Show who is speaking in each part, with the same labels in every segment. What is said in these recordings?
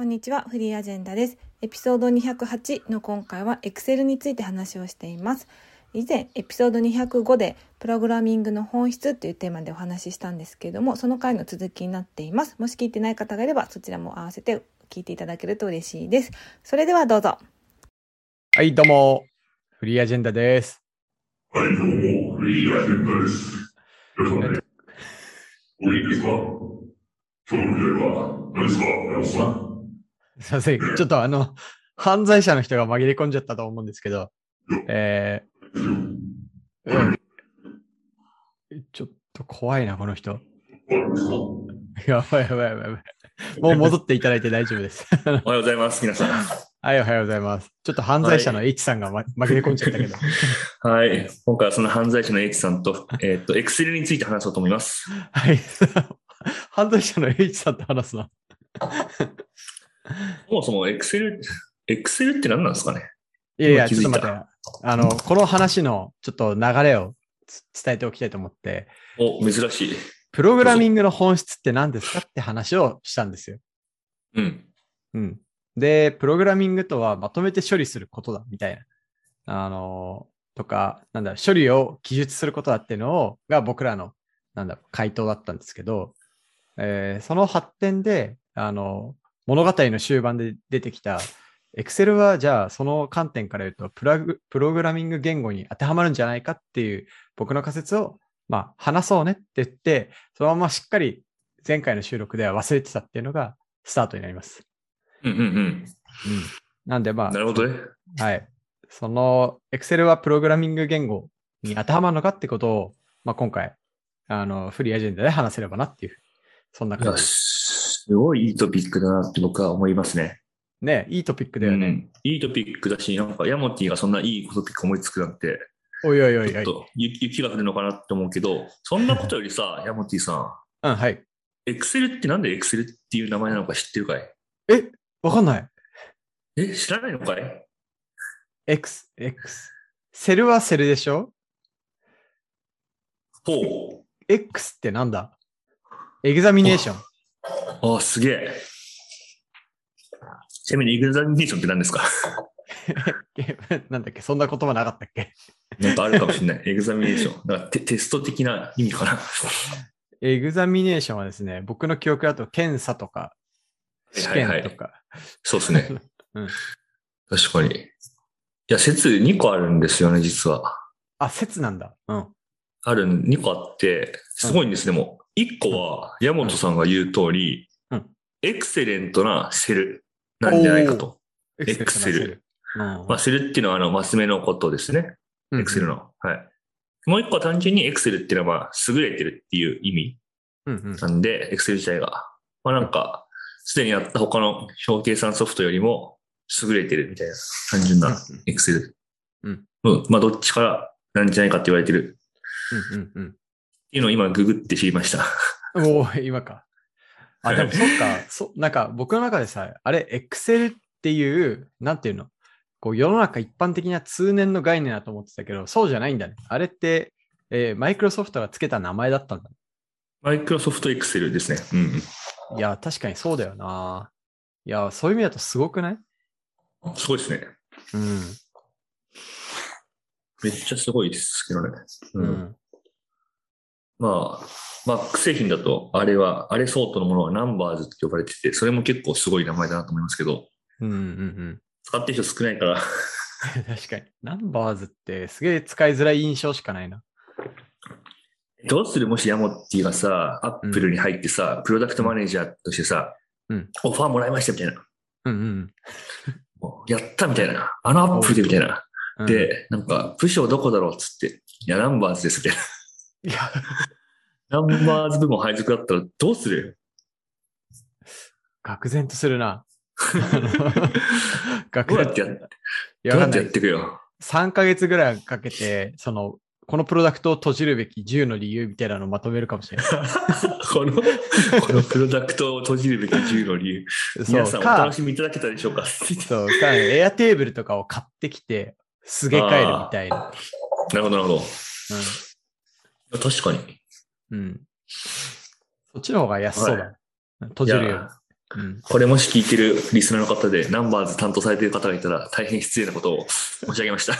Speaker 1: こんにちは、フリーアジェンダです。エピソード208の今回は Excel について話をしています。以前、エピソード205でプログラミングの本質というテーマでお話ししたんですけれども、その回の続きになっています。もし聞いてない方がいれば、そちらも合わせて聞いていただけると嬉しいです。それではどうぞ。
Speaker 2: はい、どうも、フリーアジェンダです。
Speaker 3: はい、どうも、フリーアジェンダです。よろしくお願いします。おいいですか？今日の例は何ですか？山本さん。
Speaker 2: すいません、ちょっとあの、犯罪者の人が紛れ込んじゃったと思うんですけど、えー、うんちょっと怖いな、この人。やばいやばいやばいやばい。もう戻っていただいて大丈夫です。
Speaker 4: おはようございます、皆さん。
Speaker 2: はい、おはようございます。ちょっと犯罪者の H さんが、ま紛れ込んじゃったけど。
Speaker 4: はい。今回はその犯罪者の H さんと、えっ、と、Excel について話そうと思います。
Speaker 2: はい。犯罪者の H さんと話すの。
Speaker 4: そもそも Excel、Excel って何なんですかね？
Speaker 2: いやいや、ちょっと待って。あの、この話のちょっと流れをつ伝えておきたいと思って、
Speaker 4: お、珍しい。
Speaker 2: プログラミングの本質って何ですかって話をしたんですよ。
Speaker 4: うん。
Speaker 2: うん。で、プログラミングとはまとめて処理することだみたいな。あのとか、なんだ、処理を記述することだっていうのを、が僕らの、なんだ、回答だったんですけど、えーその発展で、あの、物語の終盤で出てきた、Excel はじゃあその観点から言うとプラグ、プログラミング言語に当てはまるんじゃないかっていう僕の仮説を、まあ、話そうねって言って、そのまましっかり前回の収録では忘れてたっていうのがスタートになります。
Speaker 4: うんうん
Speaker 2: うん。なんでま
Speaker 4: うん。
Speaker 2: あ、
Speaker 4: なるほどね。
Speaker 2: はい。その Excel はプログラミング言語に当てはまるのかってことを、まあ、今回、あの、フリーアジェンダで話せればなっていう、そんな感じです。
Speaker 4: すごいいいトピックだなって僕は思いますね。
Speaker 2: ね、いいトピックだよね。
Speaker 4: うんいいトピックだし、なんかヤモティがそんないいトピック思いつくなんて、
Speaker 2: おいおいおいおい。
Speaker 4: ちょっと雪雪が降るのかなって思うけど、そんなことよりさ、ヤモティさ
Speaker 2: うん、はい。
Speaker 4: ん、Excel ってなんで Excel っていう名前なのか知ってるかい？
Speaker 2: え、わかんない。
Speaker 4: え、知らないのかい
Speaker 2: ？X、X。セルはセルでしょ？
Speaker 4: ほ
Speaker 2: ?X ってなんだ？ Examination。
Speaker 4: う。あ、すげえ。ちなみに、 examination って何ですか？
Speaker 2: なんだっけ？そんな言葉なかったっけ？
Speaker 4: なんかあるかもしれない。 Examination。なんかテテスト的な意味かな？
Speaker 2: エグザミネーションはですね、僕の記憶だと検査とか、試
Speaker 4: はいはいはい
Speaker 2: 験とか。
Speaker 4: そうですね。
Speaker 2: うん
Speaker 4: 確かに。いや、説2個あるんですよね、実は。
Speaker 2: あ、説なんだ。うん。
Speaker 4: ある、2個あって、すごいんです、でも。1個は、山本さんが言う通り、
Speaker 2: うん
Speaker 4: エクセレントなセルなんじゃないかと。
Speaker 2: エクセル。
Speaker 4: まあ、セルっていうのは、あの、マス目のことですね。エクセルの。はい。もう一個は単純にエクセルっていうのは、まあ、優れてるっていう意味
Speaker 2: うんうん。
Speaker 4: なんで、エクセル自体が。まあなんか、すでにやった他の表計算ソフトよりも優れてるみたいな、単純なエクセル。
Speaker 2: うん。
Speaker 4: うん。まあどっちからなんじゃないかって言われてる
Speaker 2: うんうん
Speaker 4: っていうのを今ググって知りました。
Speaker 2: うん。おお今か。あ、でもそっか。そ、なんか僕の中でさ、あれ、エクセルっていう、なんていうの？こう世の中一般的な通年の概念だと思ってたけど、そうじゃないんだね。あれって、えーマイクロソフトがつけた名前だったんだ。
Speaker 4: マイクロソフトエクセルですね。うん
Speaker 2: いや、確かにそうだよな。いや、そういう意味だとすごくない？
Speaker 4: うん。すごいですね。
Speaker 2: うん。
Speaker 4: めっちゃすごいですけどね。
Speaker 2: う。ん。
Speaker 4: まあ、Mac 製品だと、あれは、あれ相当のものはナンバーズって呼ばれてて、それも結構すごい名前だなと思いますけど、
Speaker 2: うんうんうん。
Speaker 4: 使ってる人少ないから、
Speaker 2: 確かに。ナンバーズってすげえ使いづらい印象しかないな。
Speaker 4: どうする？もしヤモッティがさ、アップルに入ってさ、プロダクトマネージャーとしてさ、
Speaker 2: うん
Speaker 4: オファーもらいましたみたいな。
Speaker 2: うんうん
Speaker 4: やったみたいな。あのアップルでみたいな。
Speaker 2: うん。
Speaker 4: で、なんか、部署どこだろうっつって、いや、ナンバーズですみたい
Speaker 2: いや、
Speaker 4: な。ナンバーズ部門配属だったらどうする
Speaker 2: 愕然とするな。
Speaker 4: どうやってやっ
Speaker 2: いや、わかんない
Speaker 4: どうやってやっ。てくよ
Speaker 2: ？3ヶ月ぐらいかけて、その、このプロダクトを閉じるべき10の理由みたいなのをまとめるかもしれない。
Speaker 4: この、このプロダクトを閉じるべき10の理由。皆さんお
Speaker 2: か
Speaker 4: 楽しみいただけたでしょうか？
Speaker 2: そう、か、エアテーブルとかを買ってきて、すげ替えるみたいな。
Speaker 4: なるほど、なるほど。確かに。
Speaker 2: うん。うん。そっちの方が安そうだ。閉じるようん。
Speaker 4: これもし聞いてるリスナーの方で、ナンバーズ担当されている方がいたら、大変失礼なことを申し上げました。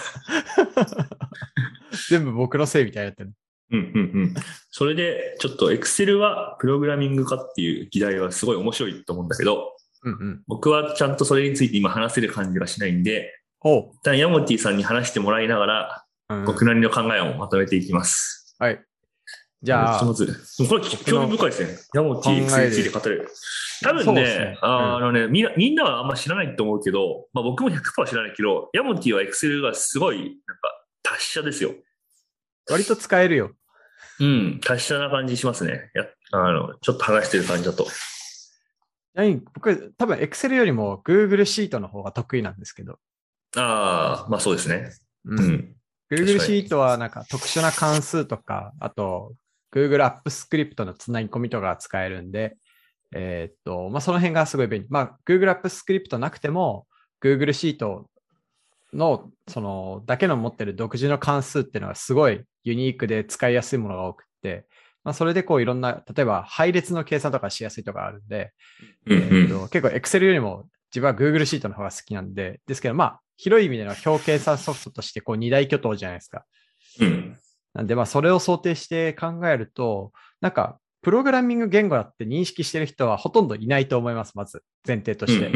Speaker 2: 全部僕のせいみたいになってる。
Speaker 4: うんうんうん。それで、ちょっと Excel はプログラミングかっていう議題はすごい面白いと思うんだけど、
Speaker 2: うんうん。
Speaker 4: 僕はちゃんとそれについて今話せる感じがしないんで。一旦ヤモティさんに話してもらいながら、
Speaker 2: うん
Speaker 4: 僕なりの考えをまとめていきます。
Speaker 2: はい。じゃあ、
Speaker 4: 興味深いですね。ヤモティ Excel について語れる。多分ね
Speaker 2: ね、うん
Speaker 4: あのね、みんな、みんなはあんま知らないと思うけど、まあ僕も100%知らないけど、ヤモティは Excel がすごい、なんか、達者ですよ。
Speaker 2: 割と使えるよ。
Speaker 4: うん、達者な感じしますね。やあの、ちょっと話してる感じだと。
Speaker 2: 僕、多分 Excel よりも Google シートの方が得意なんですけど、
Speaker 4: ああ、まあそうですね。
Speaker 2: う
Speaker 4: うんん。
Speaker 2: Google シートはなんか特殊な関数とか、あと Google アップスクリプトのつなぎ込みとかが使えるんで、えーっと、まあ、その辺がすごい便利。まあ、Google アップスクリプトなくても、Google シートの、その、だけの持ってる独自の関数っていうのはすごいユニークで使いやすいものが多くって、まあ、それでこういろんな、例えば配列の計算とかしやすいとかあるんで、
Speaker 4: うん
Speaker 2: えーっ
Speaker 4: うん。
Speaker 2: と結構 Excel よりも自分は Google シートの方が好きなんで、ですけどまあ、広い意味での表計算ソフトとしてこう二大巨頭じゃないですか。
Speaker 4: うん。
Speaker 2: なんでまあ、それを想定して考えると、なんか、プログラミング言語だって認識してる人はほとんどいないと思います、まず、前提として。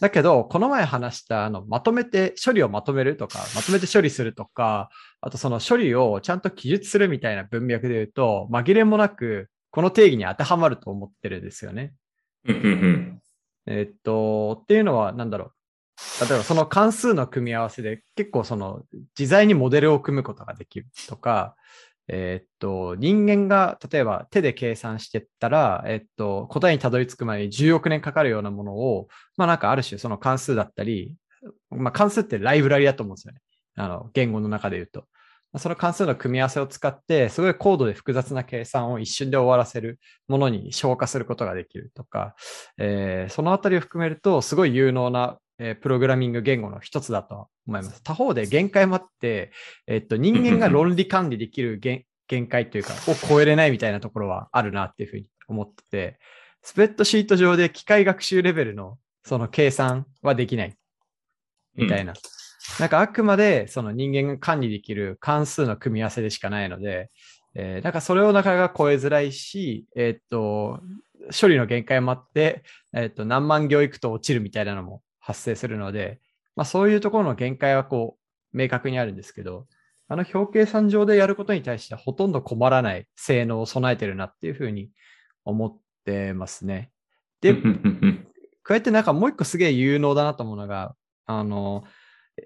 Speaker 2: だけど、この前話した、あの、まとめて、処理をまとめるとか、まとめて処理するとか、あとその処理をちゃんと記述するみたいな文脈で言うと、紛れもなく、この定義に当てはまると思ってるんですよね。
Speaker 4: うん。うんうん
Speaker 2: えっと、っていうのは、なんだろう。例えばその関数の組み合わせで結構その自在にモデルを組むことができるとか、えっと、人間が例えば手で計算してったら、えっと、答えにたどり着くまでに10億年かかるようなものを、まあなんかある種その関数だったり、まあ関数ってライブラリだと思うんですよね。あの、言語の中で言うと。その関数の組み合わせを使って、すごい高度で複雑な計算を一瞬で終わらせるものに消化することができるとか、えーそのあたりを含めると、すごい有能な、えープログラミング言語の一つだと思います。他方で限界もあって、えっと、人間が論理管理できる限 限界というか、を超えれないみたいなところはあるなっていうふうに思ってて、スプレッドシート上で機械学習レベルのその計算はできない。みたいな。なんかあくまでその人間が管理できる関数の組み合わせでしかないので、えーなんかそれをなかなか超えづらいし、えーっと、処理の限界もあって、えーっと、何万行いくと落ちるみたいなのも発生するので、まあそういうところの限界はこう、明確にあるんですけど、あの表計算上でやることに対してはほとんど困らない性能を備えてるなっていうふうに思ってますね。で、加えてなんかもう一個すげえ有能だなと思うのが、あの、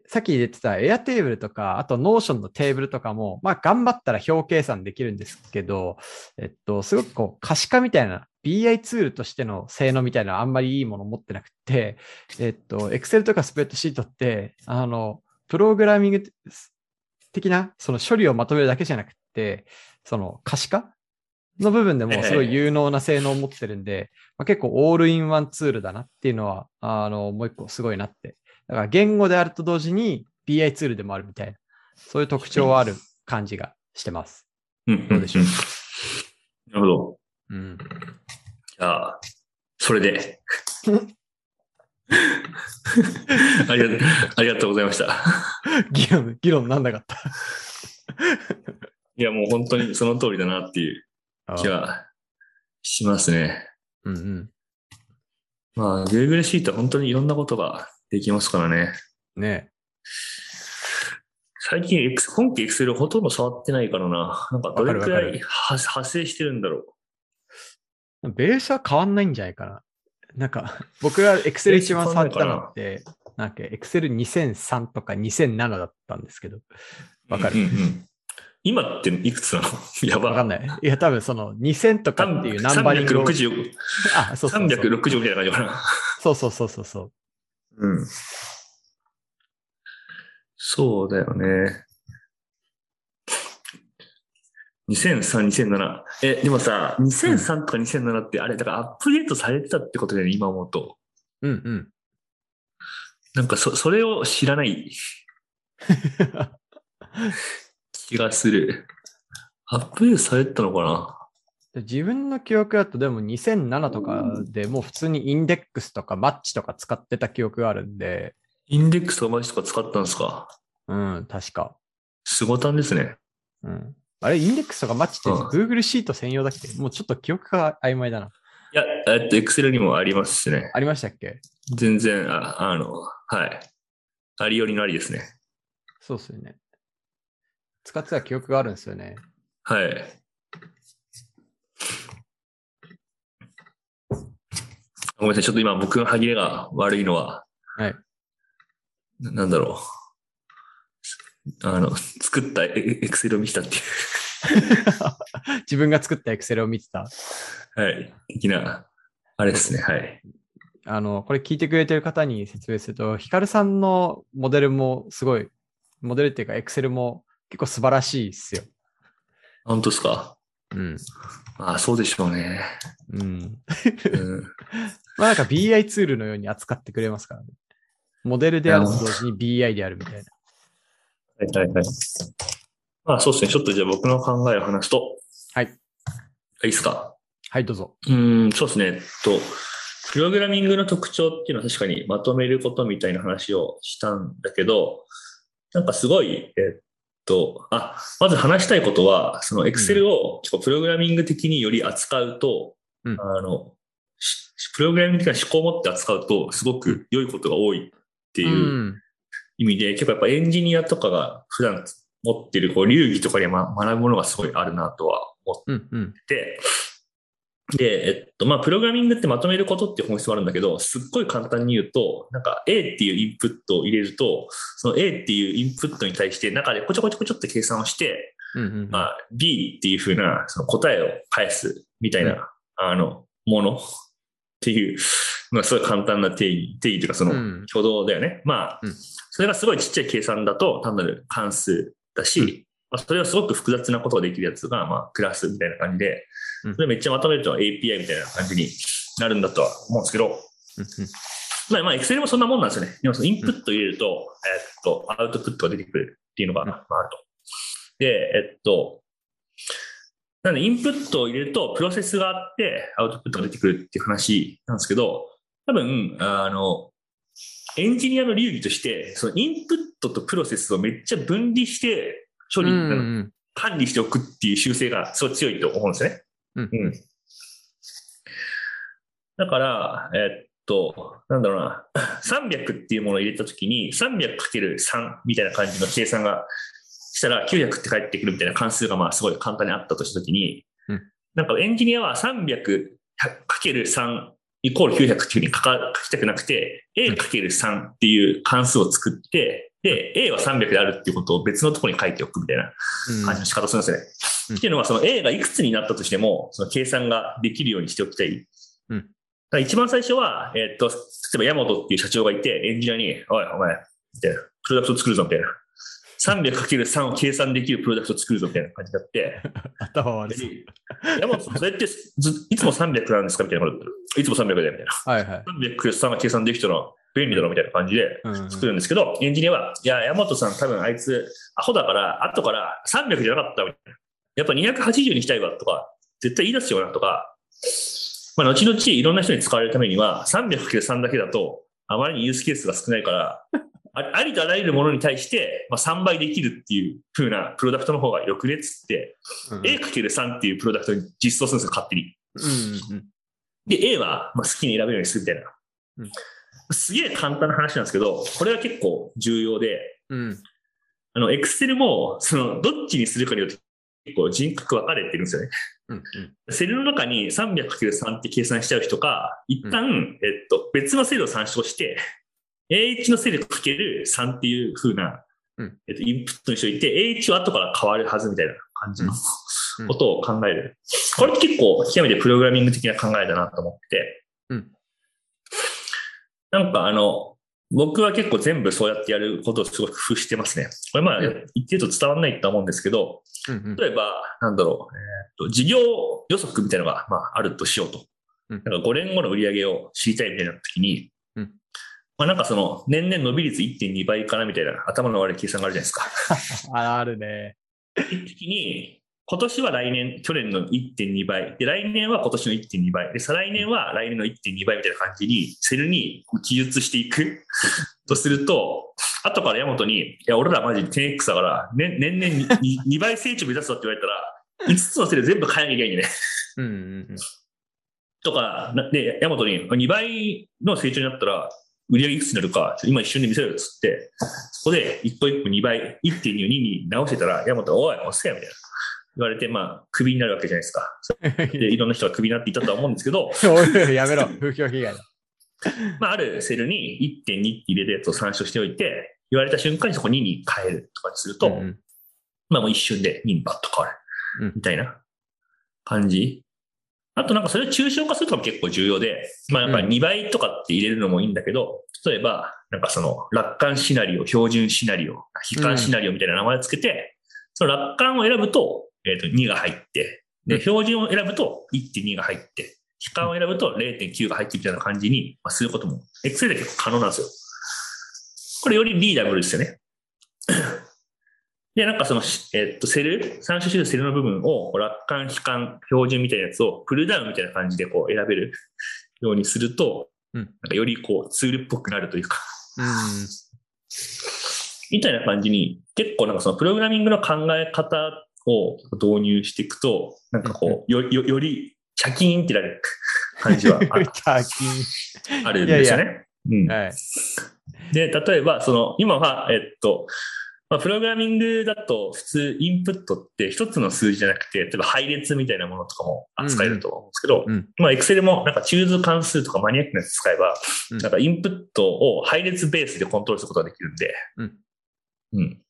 Speaker 2: さっき言ってた Airtable とか、あと Notion のテーブルとかも、まあ頑張ったら表計算できるんですけど、えっと、すごくこう可視化みたいな BI ツールとしての性能みたいなあんまりいいもの持ってなくて、えっと、Excel とかスプレッドシートって、あの、プログラミング的なその処理をまとめるだけじゃなくて、その可視化の部分でもすごい有能な性能を持ってるんで、まあ、結構オールインワンツールだなっていうのは、あの、もう一個すごいなって。だから言語であると同時に BI ツールでもあるみたいな、そういう特徴はある感じがしてます。
Speaker 4: うん。
Speaker 2: どうでしょう？
Speaker 4: なるほど。
Speaker 2: うん。
Speaker 4: じゃあ、それで。ありがとう、ありがとうございました。
Speaker 2: 議論、議論なんなかった。
Speaker 4: いや、もう本当にその通りだなっていう気はしますね。
Speaker 2: うんうん。
Speaker 4: まあ、Google シートは本当にいろんなことができますからね。
Speaker 2: ね
Speaker 4: 最近、X 本家 Excel ほとんど触ってないからな。なんかどれくらいは派生してるんだろ
Speaker 2: ベースは変わんないんじゃないかな。なんか、僕が Excel 一番触ってたのって、なんか Excel 2003とか2007だったんですけど、
Speaker 4: う。
Speaker 2: わかる
Speaker 4: うん今っていくつなの？やば。
Speaker 2: わかんない。いや、多分その2000とかっていうナンバリングを。
Speaker 4: 360、
Speaker 2: あ、そうそうそう。
Speaker 4: 360みたいな感じかな。
Speaker 2: そうそうそうそうそう。
Speaker 4: うん。そうだよね。2003、2007。え、でもさ、2003とか2007ってあれ、だからアップデートされてたってことだよね、今思うと。
Speaker 2: うんうん。
Speaker 4: なんかそ、それを知らない 気がする。アップデートされてたのかな？
Speaker 2: で自分の記憶だとでも2007とかでもう普通にインデックスとかマッチとか使ってた記憶があるんで、
Speaker 4: インデックスとかマジとか使ったんですか？
Speaker 2: うん、確か。
Speaker 4: すごたんですね。
Speaker 2: うん。あれ、インデックスとかマッチって
Speaker 4: うん
Speaker 2: Google シート専用だっけ？もうちょっと記憶が曖昧だな。
Speaker 4: いや、えっと、Excel にもありますしね。
Speaker 2: ありましたっけ？
Speaker 4: 全然、ああの、はい。ありよりのありですね。
Speaker 2: そうっすよね。使ってた記憶があるんですよね。
Speaker 4: はい。ごめんなさい、ちょっと今僕の歯切れが悪いのは、
Speaker 2: はい。
Speaker 4: ななんだろう。あの、作ったエエクセルを見たってい
Speaker 2: 自分が作った Excel を見てた。
Speaker 4: う、はい。的な、あれですね、はい。
Speaker 2: あの、これ聞いてくれてる方に説明すると、ヒカルさんのモデルもすごい、モデルっていうか Excel も結構素晴らしいっすよ。
Speaker 4: 本当ですか？
Speaker 2: うん。
Speaker 4: ああ、そうでしょうね。
Speaker 2: うん。
Speaker 4: うん、
Speaker 2: まあなんか BI ツールのように扱ってくれますからね。モデルであると同時に BI であるみたいな。
Speaker 4: はいはいはい。まあそうですね、ちょっとじゃあ僕の考えを話すと、
Speaker 2: はい。
Speaker 4: いいですか？
Speaker 2: はい、どうぞ。
Speaker 4: うん、そうですね。えっと、プログラミングの特徴っていうのは確かにまとめることみたいな話をしたんだけど、なんかすごい、えっと、あ、まず話したいことは、その Excel をプログラミング的により扱うと、
Speaker 2: うん
Speaker 4: あの、しプログラミング的な思考を持って扱うと、すごく良いことが多いっていう
Speaker 2: うん。
Speaker 4: 意味で、結構やっぱエンジニアとかが普段持ってるこう流儀とかにま学ぶものがすごいあるなとは思
Speaker 2: うん。うん。
Speaker 4: って、で、えっと、まあ、プログラミングってまとめることっていう本質もあるんだけど、すっごい簡単に言うと、なんか A っていうインプットを入れると、その A っていうインプットに対して中でこちょこちょこちょって計算をして、
Speaker 2: うん。うん。
Speaker 4: まあ、B っていうふうなその答えを返すみたいな、
Speaker 2: うん
Speaker 4: あの、ものっていう、まあ、すごい簡単な定義、定義というかその
Speaker 2: うん
Speaker 4: 挙動だよね。まあ
Speaker 2: うん、
Speaker 4: それがすごいちっちゃい計算だと単なる関数だし、
Speaker 2: うん
Speaker 4: まあ、それはすごく複雑なことができるやつが、まあ、クラスみたいな感じで
Speaker 2: うん、
Speaker 4: それめっちゃまとめると API みたいな感じになるんだとは思うんですけど、
Speaker 2: うん。
Speaker 4: まあ、まあ、Excel もそんなもんなんですよね。でもインプットを入れると、えっと、アウトプットが出てくるっていうのが、まあ、あると。で、えっと、なので、インプットを入れると、プロセスがあって、アウトプットが出てくるっていう話なんですけど、多分、あの、エンジニアの流儀として、そのインプットとプロセスをめっちゃ分離して処理、
Speaker 2: うん。うん。
Speaker 4: 管理しておくっていう習性がすごい強いと思うんですよね。
Speaker 2: うん。
Speaker 4: うん。だから、えっと、なんだろうな、300っていうものを入れたときに、300×3 みたいな感じの計算がしたら900って返ってくるみたいな関数がまあすごい簡単にあったとしたときに、
Speaker 2: うん。
Speaker 4: なんかエンジニアは 300×3 イコール900っていうふうに書か書きたくなくて、A×3 っていう関数を作って、で、A は300であるっていうことを別のところに書いておくみたいな感じの仕方をするんですよね。
Speaker 2: うん。
Speaker 4: っていうのは、その A がいくつになったとしても、その計算ができるようにしておきたい。
Speaker 2: うん。
Speaker 4: だから一番最初は、えーっと、例えば山本っていう社長がいて、エンジニアに、おい、お前、みたいな、プロダクトを作るぞ、みたいな。300×3 を計算できるプロダクトを作るぞ、みたいな感じになって、
Speaker 2: 頭悪そう。
Speaker 4: で山本さん、それってずいつも300なんですかみたいなこと。いつも300だよ、みたいな。
Speaker 2: はいはい。
Speaker 4: 300×3 が計算できたら便利だろ、みたいな感じで、
Speaker 2: うん。
Speaker 4: 作るんですけど、エンジニアは、いや、山本さん多分あいつ、アホだから、後から300じゃなかったみたいな。やっぱ280にしたいわとか、絶対言い出すよなとか、まあ、後々いろんな人に使われるためには、300×3 だけだと、あまりにユースケースが少ないから、あありとあらゆるものに対して、まあ、3倍できるっていう風なプロダクトの方がよくねっつって、
Speaker 2: うん
Speaker 4: A×3 っていうプロダクトに実装するんですよ、勝手に。
Speaker 2: うんうん
Speaker 4: で、A はまあ好きに選べるようにするみたいな。
Speaker 2: うん
Speaker 4: すげえ簡単な話なんですけど、これは結構重要で、
Speaker 2: うん。
Speaker 4: あの、エクセルも、その、どっちにするかによって結構人格分かれてるんですよね。
Speaker 2: うん。
Speaker 4: セルの中に 300×3 って計算しちゃう人か、一旦、えっと、別のセルを参照して、A1 のセルかける3っていう風な、
Speaker 2: うん
Speaker 4: えっと、インプットにしておいて、A1 は後から変わるはずみたいな感じの
Speaker 2: うん
Speaker 4: ことを考える。これって結構、極めてプログラミング的な考えだなと思って、
Speaker 2: うん
Speaker 4: なんかあの、僕は結構全部そうやってやることをすごく工夫してますね。これまあ、
Speaker 2: うん
Speaker 4: 言ってると伝わらないと思うんですけど、
Speaker 2: うんうん。
Speaker 4: 例えば、なんだろう、えーっと、事業予測みたいなのが、まあ、あるとしようと。
Speaker 2: うん
Speaker 4: なんか5年後の売り上げを知りたいみたいな時に、
Speaker 2: うん
Speaker 4: まあなんかその、年々伸び率1.2倍かなみたいな頭の悪い計算があるじゃないですか。
Speaker 2: ああるね。
Speaker 4: 一時に、今年は来年、去年の1.2倍。で、来年は今年の1.2倍。で、再来年は来年の1.2倍みたいな感じに、セルに記述していく とすると、後からヤマトに、いや、俺らマジ 10X だから、ね、年々に 2, 倍成長目指すぞって言われたら、5つのセル全部変えなきゃいけないね。
Speaker 2: うんうんうん。
Speaker 4: とか、なで、ヤマトに2倍の成長になったら、売り上げいくつになるか、今一瞬で見せるよっつって、そこで一個一個2倍、1.2を2に直してたら、ヤマトが、おい、おっせえみたいな。言われて、まあ、クビになるわけじゃないですか。で、いろんな人がクビになっていったとは思うんですけど、
Speaker 2: やめろ、風評被害だ。
Speaker 4: まあ、あるセルに1.2って入れたやつを参照しておいて、言われた瞬間にそこ2に変えるとかにすると、
Speaker 2: うんうん
Speaker 4: まあもう一瞬で2にバッと変わる
Speaker 2: うん。
Speaker 4: みたいな感じ。あとなんかそれを抽象化するとかも結構重要で、まあやっぱり2倍とかって入れるのもいいんだけど、例えば、なんかその楽観シナリオ、標準シナリオ、悲観シナリオみたいな名前をつけて、その楽観を選ぶと、えっ、と2が入って、で、
Speaker 2: うん
Speaker 4: 標準を選ぶと1.2が入って、悲観を選ぶと0.9が入ってみたいな感じにまあすることも、Excel で結構可能なんですよ。これよりリーダブルですよね。で、なんかその、えっと、セル、参照してるセルの部分を、楽観、悲観、標準みたいなやつを、プルダウンみたいな感じでこう選べるようにすると、
Speaker 2: うん。
Speaker 4: なんかよりこうツールっぽくなるというか、
Speaker 2: うん。
Speaker 4: みたいな感じに、結構なんかそのプログラミングの考え方を導入していくと、なんかこう、よ、よ、より、チャキーンってなる感じは
Speaker 2: チャキ
Speaker 4: ああるんですよね。うん。
Speaker 2: ン。はい。
Speaker 4: で、例えば、その、今は、えっと、まあ、プログラミングだと普通インプットって一つの数字じゃなくて、例えば配列みたいなものとかも扱えると思うんですけど、
Speaker 2: うん。うん。
Speaker 4: まあ、Excel もなんかチューズ関数とかマニアックなやつ使えば、
Speaker 2: うん。
Speaker 4: なんかインプットを配列ベースでコントロールすることができるんで、
Speaker 2: うん。
Speaker 4: うん。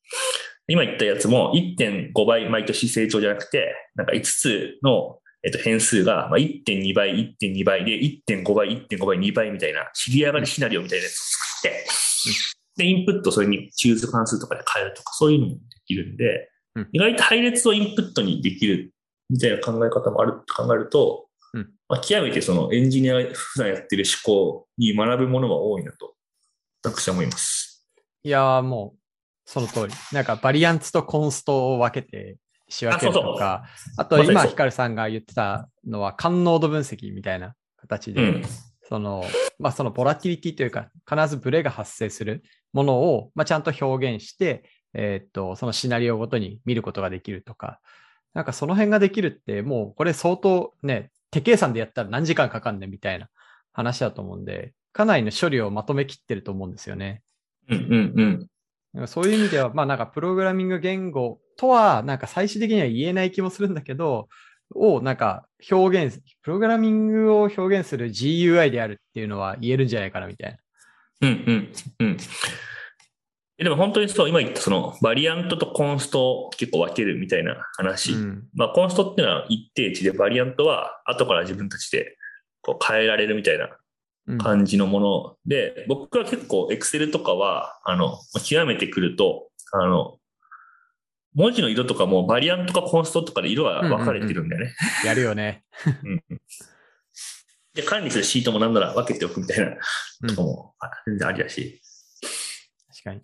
Speaker 4: 今言ったやつも1.5倍毎年成長じゃなくて、なんか5つの、えっと、変数がまあ1.2倍、1.2倍で1.5倍、1.5倍、2倍みたいな、知り上がりシナリオみたいなやつを作って、で、インプットそれにチューズ関数とかで変えるとか、そういうのもできるんで、
Speaker 2: うん
Speaker 4: 意外と配列をインプットにできるみたいな考え方もあると考えると、
Speaker 2: うん
Speaker 4: まあ、極めてそのエンジニアが普段やってる思考に学ぶものが多いなと、私は思います。
Speaker 2: いやーもう、その通り。なんかバリアンツとコンストを分けて仕分けるとか、あと今、ヒカルさんが言ってたのは、感濃度分析みたいな形で、
Speaker 4: うん。
Speaker 2: その、まあ、そのボラティリティというか、必ずブレが発生するものを、まあ、ちゃんと表現して、えーっと、そのシナリオごとに見ることができるとか、なんかその辺ができるって、もうこれ相当ね、手計算でやったら何時間かかんねみたいな話だと思うんで、かなりの処理をまとめきってると思うんですよね。
Speaker 4: うんうんうん。
Speaker 2: そういう意味では、まあなんかプログラミング言語とは、なんか最終的には言えない気もするんだけど、をなんか表現、プログラミングを表現する GUI であるっていうのは言えるんじゃないかなみたいな。
Speaker 4: うんうんうん。えでも本当にそう、今言ったそのバリアントとコンストを結構分けるみたいな話。
Speaker 2: うん。
Speaker 4: まあコンストっていうのは一定値で、バリアントは後から自分たちでこう変えられるみたいな
Speaker 2: うん
Speaker 4: 感じのもので、僕は結構 Excel とかは、あの、極めてくると、あの、文字の色とかもバリアントかコンストとかで色が分かれてるんだよね。
Speaker 2: やるよね。
Speaker 4: うんで、管理するシートもなんなら分けておくみたいな
Speaker 2: うん
Speaker 4: とかもあ全然ありだし。
Speaker 2: 確かに。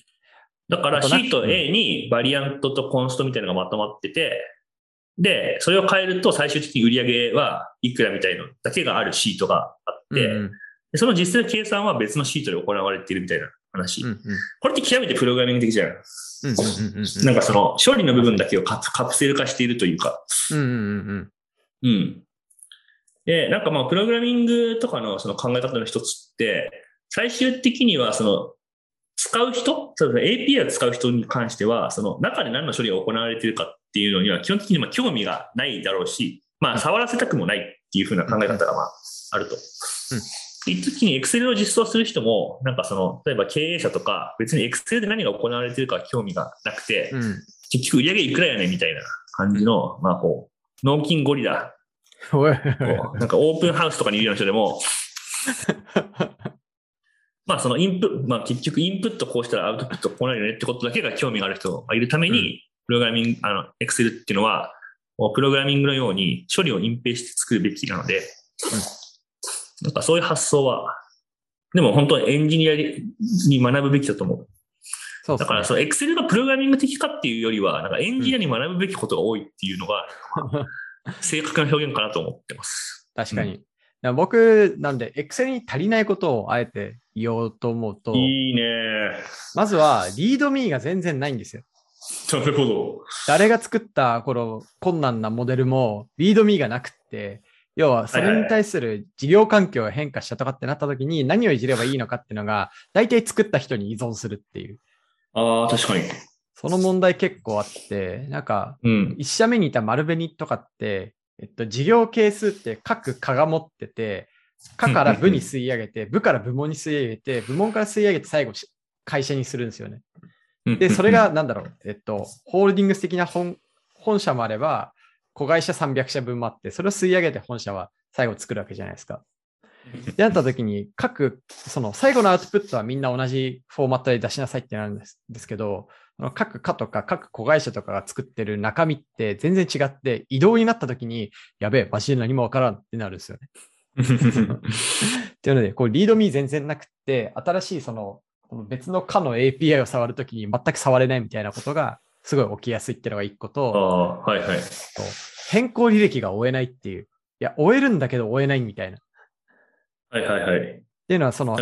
Speaker 4: だからシート A にバリアントとコンストみたいなのがまとまってて、で、それを変えると最終的に売り上げはいくらみたいのだけがあるシートがあって、
Speaker 2: うんうん
Speaker 4: でその実際の計算は別のシートで行われているみたいな話。
Speaker 2: うんうん
Speaker 4: これって極めてプログラミング的じゃん。
Speaker 2: うんうんうんうん
Speaker 4: なんかその処理の部分だけをカプカプセル化しているというか。
Speaker 2: うんうんうん
Speaker 4: うん。で、なんかまあ、プログラミングとかのその考え方の一つって、最終的にはその、使う人、API を使う人に関しては、その中で何の処理が行われているかっていうのには基本的にまあ興味がないだろうし、まあ、触らせたくもないっていうふうな考え方がまあ、あると。一時に Excel を実装する人も、なんかその、例えば経営者とか、別に Excel で何が行われているか興味がなくて、
Speaker 2: うん。うん。
Speaker 4: 結局売り上げいくらやねんみたいな感じの、まあこう、納金ゴリラなんかオープンハウスとかにいるような人でも、まあそのインプまあ結局インプットこうしたらアウトプットこうなるよねってことだけが興味がある人がいるために、プログラミング、あの、エクセルっていうのは、プログラミングのように処理を隠蔽して作るべきなので、なんかそういう発想は、でも本当にエンジニアに学ぶべきだと思う。
Speaker 2: そうね。
Speaker 4: だから、その Excel がプログラミング的かっていうよりは、なんかエンジニアに学ぶべきことが多いっていうのが、正確な表現かなと思ってます。
Speaker 2: 確かに。だから僕、なんで、Excel に足りないことをあえて言おうと思うと、
Speaker 4: いいね。
Speaker 2: まずは、リードミーが全然ないんですよ。
Speaker 4: なるほど。
Speaker 2: 誰が作ったこの困難なモデルも、リードミーがなくって、要はそれに対する事業環境が変化したとかってなった時に何をいじればいいのかっていうのが、大体作った人に依存するっていう。
Speaker 4: ああ、確かに。
Speaker 2: その問題結構あって、なんか、
Speaker 4: うん。
Speaker 2: 一社目にいた丸紅とかって、えっと、事業係数って各課が持ってて、課から部に吸い上げて、部から部門に吸い上げて、部門から吸い上げて最後し会社にするんですよね。で、それがなんだろう、えっと、ホールディングス的な本本社もあれば、子会社300社分もあって、それを吸い上げて本社は最後作るわけじゃないですか。で、なった時に、各、その最後のアウトプットはみんな同じフォーマットで出しなさいってなるんですですけど、その各課とか各子会社とかが作ってる中身って全然違って、移動になった時に、やべえ、マジで何もわからんってなるんですよね。っていうので、こう、リードミー全然なくって、新しいその、別の課の API を触るときに全く触れないみたいなことが、すごい起きやすいっていうのが一個
Speaker 4: あ
Speaker 2: と、
Speaker 4: あ、はいはい。
Speaker 2: と変更履歴が追えないっていう。いや、追えるんだけど追えないみたいな。っ
Speaker 4: はいはいはい。
Speaker 2: ていうのは、その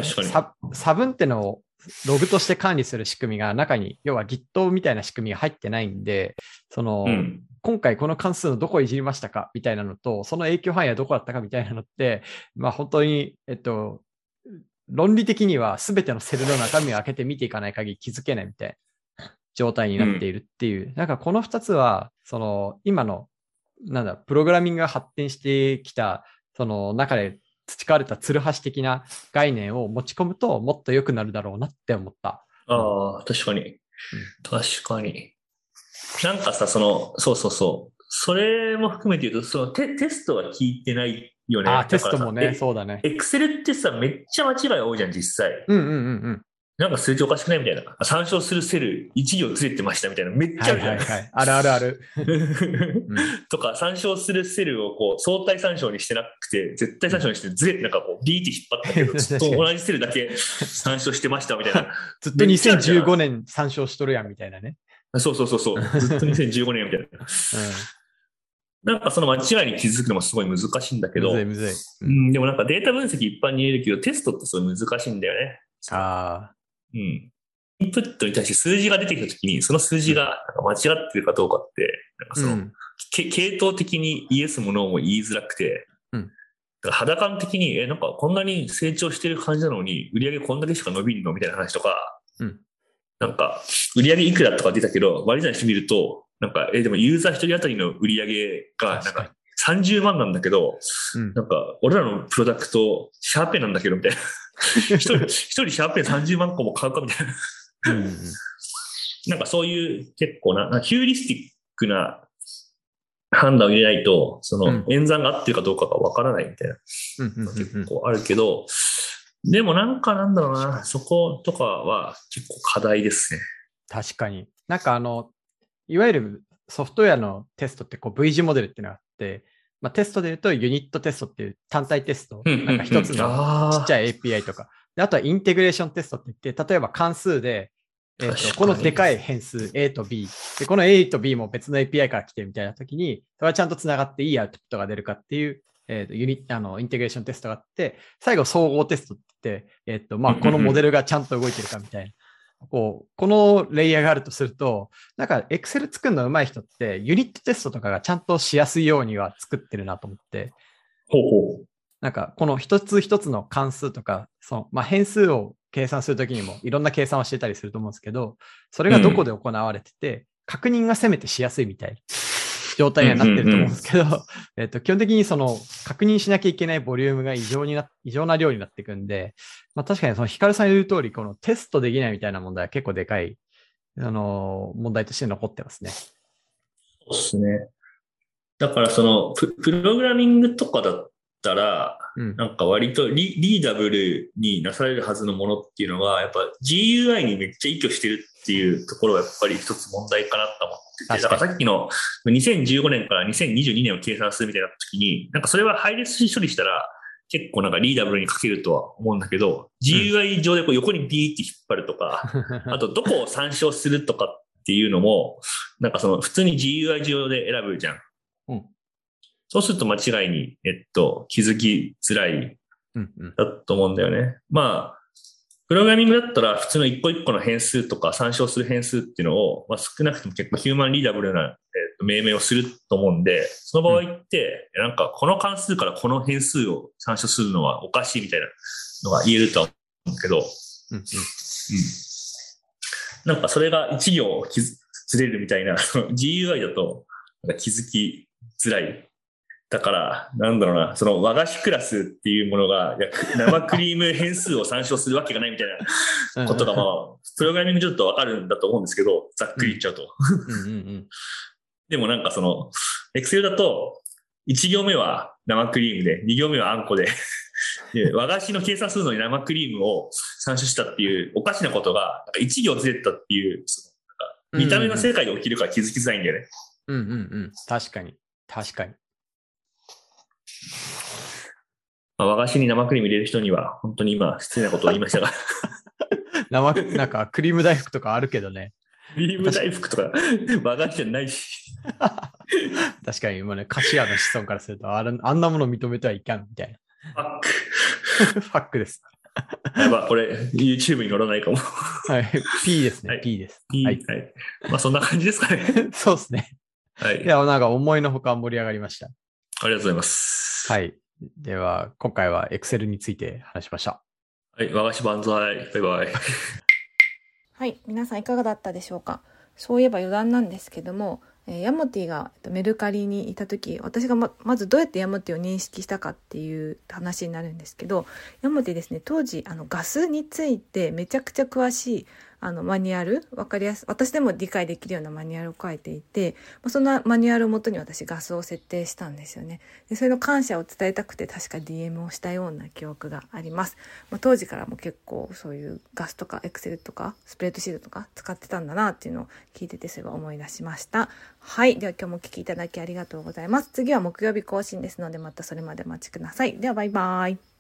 Speaker 2: 差分ってのをログとして管理する仕組みが中に、要は Git みたいな仕組みが入ってないんで、その、
Speaker 4: うん。
Speaker 2: 今回この関数のどこをいじりましたか？みたいなのと、その影響範囲はどこだったか？みたいなのって、まあ本当に、えっと、論理的には全てのセルの中身を開けて見ていかない限り気づけないみたいな状態になっているっていう。なんかこの二つは、その今の、なんだ、プログラミングが発展してきた、その中で培われたツルハシ的な概念を持ち込むともっと良くなるだろうなって思った。
Speaker 4: ああ、確かに。確かに。なんかさ、その、そうそうそう。それも含めて言うと、そのテテストは聞いてないよね。
Speaker 2: ああ、テストもね、
Speaker 4: う。
Speaker 2: そうだね。
Speaker 4: エクセルってさ、めっちゃ間違い多いじゃん、実際。
Speaker 2: うんうんうんうん。
Speaker 4: なんか数字おかしくないみたいな。参照するセル1行ずれてましたみたいな。めっちゃあるじゃん。
Speaker 2: はいはいはい。あるあるある。う ん
Speaker 4: とか、参照するセルをこう相対参照にしてなくて、絶対参照にしてずれてなんかこうビーって引っ張ったけど、ずっと同じセルだけ参照してましたみたいな。
Speaker 2: ずっと
Speaker 4: めっちゃあるじゃん
Speaker 2: 2015年参照しとるやんみたいなね。
Speaker 4: そうそうそうそう。ずっと2015年みたいな。なんかその間違いに気づくのもすごい難しいんだけ
Speaker 2: うん。む
Speaker 4: ど、
Speaker 2: ずいむずい。
Speaker 4: う
Speaker 2: うん
Speaker 4: ん、でもなんかデータ分析一般に言えるけど、テストってすごい難しいんだよね。
Speaker 2: あ
Speaker 4: うん。インプットに対して数字が出てきたときに、その数字が間違ってるかどうかって、なんか
Speaker 2: あ。
Speaker 4: その、
Speaker 2: うん。
Speaker 4: け系統的にイエスもノーも言いづらくて、
Speaker 2: うん
Speaker 4: だから肌感的に、え、なんかこんなに成長してる感じなのに、売り上げこんだけしか伸びんのみたいな話とか、
Speaker 2: うん
Speaker 4: なんか、売り上げいくらとか出たけど、割り算してみると、なんか、え、でもユーザー一人当たりの売り上げが、なん
Speaker 2: か
Speaker 4: 30万なんだけど、
Speaker 2: うん
Speaker 4: なんか、俺らのプロダクト、シャーペンなんだけど、みたいな。一人、一人シャーペン30万個も買うかみたいな。
Speaker 2: うんうん
Speaker 4: なんかそういう結構な、なヒューリスティックな判断を入れないと、その演算が合ってるかどうかがわからないみたいな結構あるけど、でもなんかなんだろうな、そことかは結構課題ですね。
Speaker 2: 確かに。なんかあの、いわゆるソフトウェアのテストってこう V 字モデルっていうのがあって、まあ、テストで言うとユニットテストっていう単体テスト、なんか一つのちっち
Speaker 4: ゃ
Speaker 2: ゃい API とか。であとはインテグレーションテストって言って、例えば関数で、えーとこのでかい変数 A と B、で、この A と B も別の API から来てるみたいな時に、それはちゃんと繋がっていいアウトプットが出るかっていう、えーとユニあのインテグレーションテストがあって、最後総合テストって言って、えっ、と、まあ、このモデルがちゃんと動いてるかみたいな。こう、このレイヤーがあるとすると、なんか Excel 作るの上手い人って、ユニットテストとかがちゃんとしやすいようには作ってるなと思って、
Speaker 4: ほうほう。
Speaker 2: なんか、この一つ一つの関数とか、その、まあ、変数を計算するときにもいろんな計算をしてたりすると思うんですけど、それがどこで行われてて、確認がせめてしやすいみたいな状態にはなってると思うんですけど、えっと、基本的にその、確認しなきゃいけないボリュームが異常にな、異常な量になっていくんで、まあ、確かにそのヒカルさん言う通り、このテストできないみたいな問題は結構でかい、あの、問題として残ってますね。
Speaker 4: そうですね。だからそのプ、プログラミングとかだったら、
Speaker 2: うん。
Speaker 4: なんか割とリリーダブルになされるはずのものっていうのが、やっぱ GUI にめっちゃ依拠してるっていうところがやっぱり一つ問題かなと思ってて、だ
Speaker 2: 確か
Speaker 4: らさっきの2015年から2022年を計算するみたいな時に、なんかそれは配列処理したら、結構なんかリーダブルに書けるとは思うんだけど、GUI 上でこう横にビーって引っ張るとか、あとどこを参照するとかっていうのも、なんかその普通に GUI 上で選ぶじゃん。
Speaker 2: うん
Speaker 4: そうすると間違いに、えっと、気づきづらい。だと思うんだよね。まあ、プログラミングだったら普通の一個一個の変数とか参照する変数っていうのを、まあ、少なくとも結構ヒューマンリーダブルな、えっと命名をすると思うんで、その場合って、なんかこの関数からこの変数を参照するのはおかしいみたいなのが言えるとは思うけど、
Speaker 2: うんうん
Speaker 4: なんかそれが一行ずれるみたいな、GUI だとなんか気づきづらい。だから、なんだろうな、その和菓子クラスっていうものが、生クリーム変数を参照するわけがないみたいなことが、まあ、プログラミングちょっとわかるんだと思うんですけど、ざっくり言っちゃうと。でもなんかその、Excel だと、1行目は生クリームで、2行目はあんこで、で和菓子の計算するのに生クリームを参照したっていうおかしなことが、なんか1行ずれてたっていう、見た目の世界で起きるから気づきづらいんだよね。
Speaker 2: うんうんうん。確かに。確かに。
Speaker 4: まあ、和菓子に生クリーム入れる人には、本当に今、失礼なことを言いましたが、
Speaker 2: 生、なんかクリーム大福とかあるけどね。
Speaker 4: クリーム大福とか和菓子じゃないし。
Speaker 2: 確かに今ね、カシアの子孫からすると、あれあんなもの認めてはいかんみたい
Speaker 4: ファッ
Speaker 2: な。ファックです。
Speaker 4: ク。やば、これ YouTube に載らないかも。
Speaker 2: はい。P ですね。
Speaker 4: はい
Speaker 2: P です。
Speaker 4: いい。
Speaker 2: は
Speaker 4: はいい。まあそんな感じですかね。
Speaker 2: そうですね。
Speaker 4: はい。
Speaker 2: いや、なんか思いのほか盛り上がりました。
Speaker 4: ありがとうございます。
Speaker 2: はい。では、今回は Excel について話しました。
Speaker 4: はい。和菓子万歳。バイバイ。
Speaker 1: はい、皆さんいかがだったでしょうか？そういえば余談なんですけども、えーヤモティがえっとメルカリにいた時私がままずどうやってヤモティを認識したかっていう話になるんですけどヤモティですね当時あのガスについてめちゃくちゃ詳しいあのマニュアル分かりやす私でも理解できるようなマニュアルを書いていてそんなマニュアルをもとに私ガスを設定したんですよね。でそれの感謝を伝えたくて確か DM をしたような記憶があります、まあ、当時からも結構そういうガスとかエクセルとかスプレッドシートとか使ってたんだなっていうのを聞いててそれは思い出しました。はい。では今日もお聞きいただきありがとうございます。次は木曜日更新ですのでまたそれまでお待ちください。ではバイバイ。